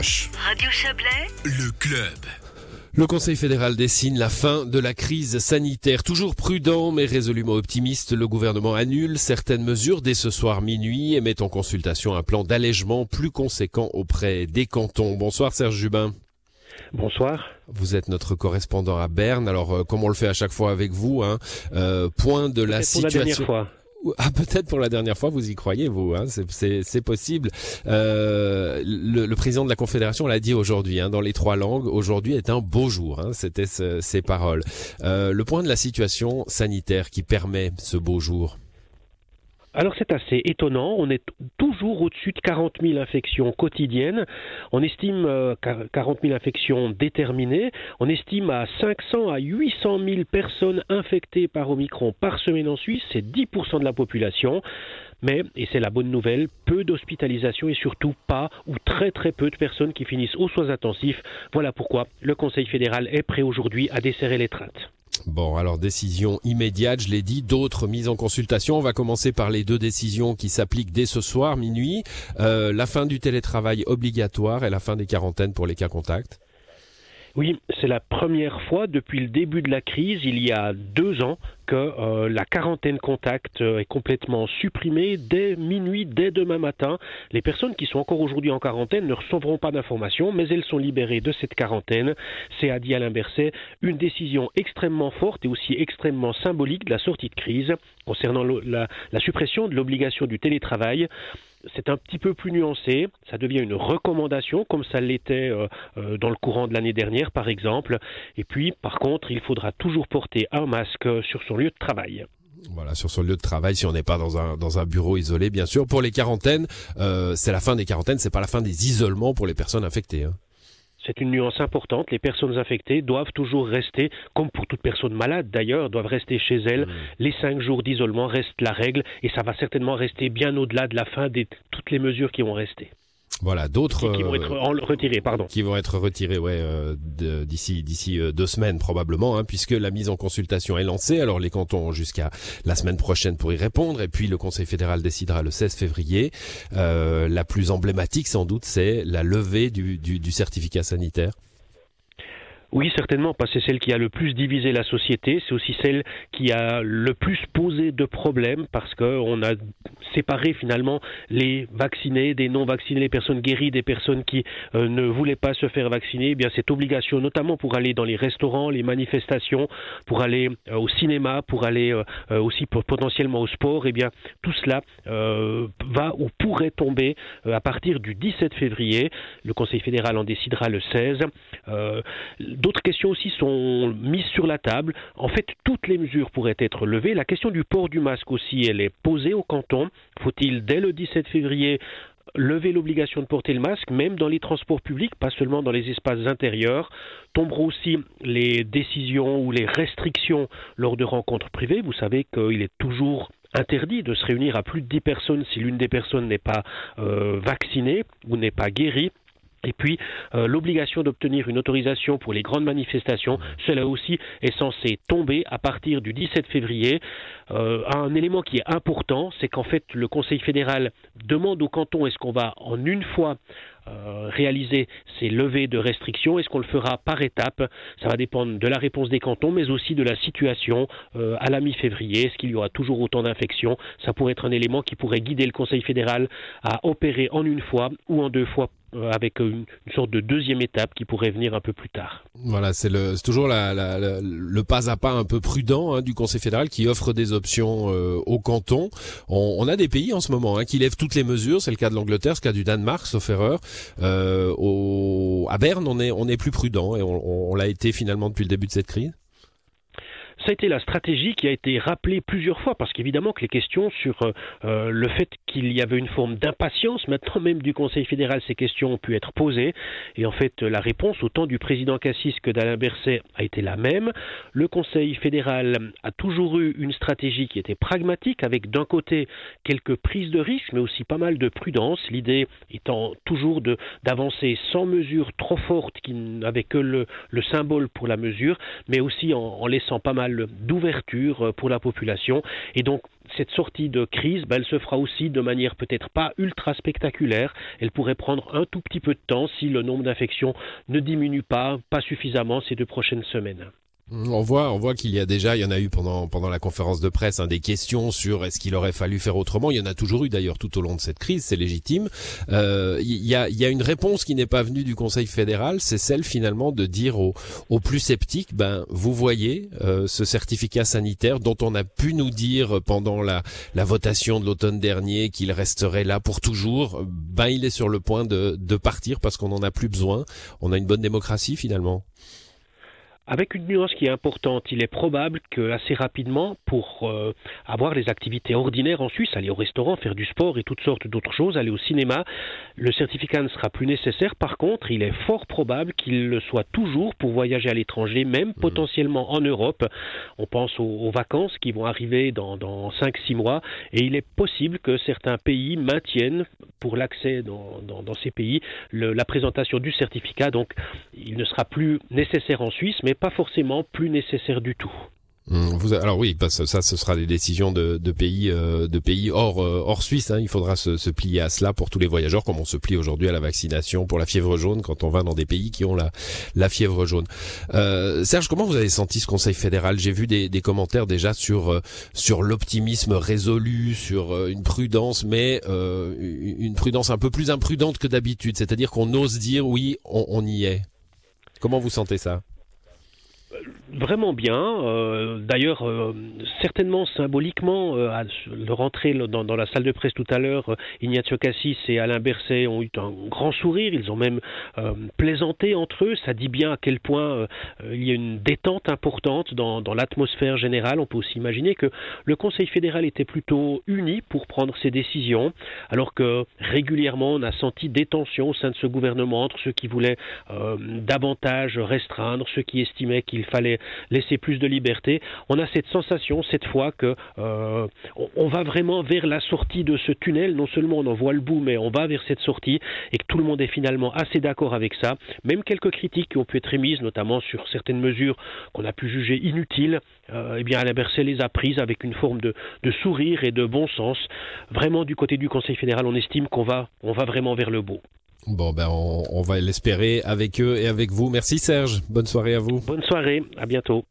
Radio Chablais, le club. Le Conseil fédéral dessine la fin de la crise sanitaire. Toujours prudent mais résolument optimiste, le gouvernement annule certaines mesures dès ce soir minuit et met en consultation un plan d'allègement plus conséquent auprès des cantons. Bonsoir Serge Jubin. Bonsoir. Vous êtes notre correspondant à Berne. Alors, euh, comme on le fait à chaque fois avec vous, hein, euh, point de la situation. fois. Ah, peut-être pour la dernière fois, vous y croyez, vous, hein, c'est possible. Euh, le, président de la Confédération l'a dit aujourd'hui, hein, dans les trois langues, aujourd'hui est un beau jour, hein, c'était ses paroles. Euh, le point de la situation sanitaire qui permet ce beau jour alors c'est assez étonnant, on est toujours au-dessus de 40 000 infections quotidiennes, on estime 40 euh, 000 infections déterminées, on estime à 500 à 800 000 personnes infectées par Omicron par semaine en Suisse, c'est 10% de la population. Mais, et c'est la bonne nouvelle, peu d'hospitalisations et surtout pas ou très très peu de personnes qui finissent aux soins intensifs. Voilà pourquoi le Conseil fédéral est prêt aujourd'hui à desserrer les traintes. Bon, alors décision immédiate, je l'ai dit, d'autres mises en consultation. On va commencer par les deux décisions qui s'appliquent dès ce soir, minuit. Euh, la fin du télétravail obligatoire et la fin des quarantaines pour les cas contacts. Oui, c'est la première fois depuis le début de la crise, il y a deux ans, que euh, la quarantaine contact euh, est complètement supprimée dès minuit, dès demain matin. Les personnes qui sont encore aujourd'hui en quarantaine ne recevront pas d'informations, mais elles sont libérées de cette quarantaine. C'est, a dit Alain Berset, une décision extrêmement forte et aussi extrêmement symbolique de la sortie de crise concernant la suppression de l'obligation du télétravail c'est un petit peu plus nuancé, ça devient une recommandation comme ça l'était euh, euh, dans le courant de l'année dernière par exemple, et puis par contre il faudra toujours porter un masque sur son lieu de travail. Voilà, sur son lieu de travail, si on n'est pas dans un dans un bureau isolé, bien sûr. Pour les quarantaines, euh, c'est la fin des quarantaines, c'est pas la fin des isolements pour les personnes infectées. Hein. C'est une nuance importante. Les personnes infectées doivent toujours rester, comme pour toute personne malade d'ailleurs, doivent rester chez elles. Mmh. Les cinq jours d'isolement restent la règle et ça va certainement rester bien au-delà de la fin de toutes les mesures qui vont rester. Voilà, d'autres qui vont être euh, retirés, pardon. Qui vont être retirés, ouais, euh, d'ici d'ici euh, deux semaines probablement, hein, puisque la mise en consultation est lancée. Alors les cantons ont jusqu'à la semaine prochaine pour y répondre, et puis le Conseil fédéral décidera le 16 février. la plus emblématique, sans doute, c'est la levée du, du, du certificat sanitaire. Oui, certainement, parce que c'est celle qui a le plus divisé la société, c'est aussi celle qui a le plus posé de problèmes, parce qu'on a séparer finalement les vaccinés des non vaccinés, les personnes guéries des personnes qui euh, ne voulaient pas se faire vacciner. Eh bien cette obligation, notamment pour aller dans les restaurants, les manifestations, pour aller euh, au cinéma, pour aller euh, aussi potentiellement au sport, eh bien tout cela va ou pourrait tomber à partir du 17 février. Le Conseil fédéral en décidera le 16. D'autres questions aussi sont mises sur la table. En fait, toutes les mesures pourraient être levées. La question du port du masque aussi, elle est posée au canton. Faut-il, dès le 17 février, lever l'obligation de porter le masque, même dans les transports publics, pas seulement dans les espaces intérieurs? Tomberont aussi les décisions ou les restrictions lors de rencontres privées. Vous savez qu'il est toujours interdit de se réunir à plus de 10 personnes si l'une des personnes n'est pas euh, vaccinée ou n'est pas guérie. Et puis, euh, l'obligation d'obtenir une autorisation pour les grandes manifestations, cela aussi est censé tomber à partir du 17 février. Euh, un élément qui est important, c'est qu'en fait, le Conseil fédéral demande au canton est-ce qu'on va en une fois euh, réaliser ces levées de restrictions Est-ce qu'on le fera par étapes? Ça va dépendre de la réponse des cantons, mais aussi de la situation à la mi-février. Est-ce qu'il y aura toujours autant d'infections? Ça pourrait être un élément qui pourrait guider le Conseil fédéral à opérer en une fois ou en deux fois avec une, sorte de deuxième étape qui pourrait venir un peu plus tard. Voilà, c'est toujours la, le pas à pas un peu prudent hein, du Conseil fédéral qui offre des options euh, au canton. On, a des pays en ce moment hein, qui lèvent toutes les mesures. C'est le cas de l'Angleterre, c'est le cas du Danemark, sauf erreur. Euh, au, à Berne, on est, on est plus prudent et on l'a été finalement depuis le début de cette crise. Ça a été la stratégie qui a été rappelée plusieurs fois, parce qu'évidemment que les questions sur euh, euh, le fait qu'il y avait une forme d'impatience, maintenant même du Conseil fédéral, ces questions ont pu être posées. Et en fait, la réponse, autant du président Cassis que d'Alain Berset, a été la même. Le Conseil fédéral a toujours eu une stratégie qui était pragmatique, avec d'un côté quelques prises de risques, mais aussi pas mal de prudence. L'idée étant toujours d'avancer sans mesure trop forte qui n'avait que le, symbole pour la mesure, mais aussi en, laissant pas mal d'ouverture euh, pour la population. Et donc cette sortie de crise, ben, elle se fera aussi de manière peut-être pas ultra spectaculaire. Elle pourrait prendre un tout petit peu de temps si le nombre d'infections ne diminue pas, pas suffisamment ces deux prochaines semaines. On voit, on voit qu'il y a déjà, il y en a eu pendant pendant la conférence de presse, hein, des questions sur est-ce qu'il aurait fallu faire autrement. Il y en a toujours eu d'ailleurs tout au long de cette crise, c'est légitime. Euh, il y a y a une réponse qui n'est pas venue du Conseil fédéral, c'est celle finalement de dire aux, aux plus sceptiques, ben vous voyez euh, ce certificat sanitaire dont on a pu nous dire pendant la la votation de l'automne dernier qu'il resterait là pour toujours, ben il est sur le point de de partir parce qu'on en a plus besoin. On a une bonne démocratie finalement. Avec une nuance qui est importante, il est probable que assez rapidement, pour euh, avoir les activités ordinaires en Suisse, aller au restaurant, faire du sport et toutes sortes d'autres choses, aller au cinéma, le certificat ne sera plus nécessaire. Par contre, il est fort probable qu'il le soit toujours pour voyager à l'étranger, même mmh. potentiellement en Europe. On pense aux, vacances qui vont arriver dans, dans 5-6 mois, et il est possible que certains pays maintiennent pour l'accès dans, ces pays la présentation du certificat. Donc, il ne sera plus nécessaire en Suisse, mais pas forcément plus nécessaire du tout. Hum, vous, alors oui, ça, ce sera des décisions de, pays, euh, de pays hors euh, hors Suisse. Hein. Il faudra se, plier à cela pour tous les voyageurs, comme on se plie aujourd'hui à la vaccination pour la fièvre jaune quand on va dans des pays qui ont la, la fièvre jaune. Euh, Serge, comment vous avez senti ce Conseil fédéral? J'ai vu des, des, commentaires déjà sur sur l'optimisme résolu, sur une prudence, mais une prudence un peu plus imprudente que d'habitude. C'est-à-dire qu'on ose dire oui, on, on y est. Comment vous sentez ça? Vraiment bien. Euh, d'ailleurs, euh, certainement symboliquement, euh, à le rentrer dans, la salle de presse tout à l'heure, Ignacio Cassis et Alain Berset ont eu un grand sourire. Ils ont même plaisanté entre eux. Ça dit bien à quel point il y a une détente importante dans, dans l'atmosphère générale. On peut aussi imaginer que le Conseil fédéral était plutôt uni pour prendre ses décisions, alors que régulièrement on a senti des tensions au sein de ce gouvernement entre ceux qui voulaient davantage restreindre, ceux qui estimaient qu'il fallait laisser plus de liberté. On a cette sensation cette fois que euh, on va vraiment vers la sortie de ce tunnel. Non seulement on en voit le bout, mais on va vers cette sortie et que tout le monde est finalement assez d'accord avec ça. Même quelques critiques qui ont pu être émises, notamment sur certaines mesures qu'on a pu juger inutiles, euh, eh bien Alain Berset les a prises avec une forme de, sourire et de bon sens. Vraiment du côté du Conseil fédéral, on estime qu'on va, va vraiment vers le beau. Bon, ben on, va l'espérer avec eux et avec vous. Merci Serge. Bonne soirée à vous. Bonne soirée. À bientôt.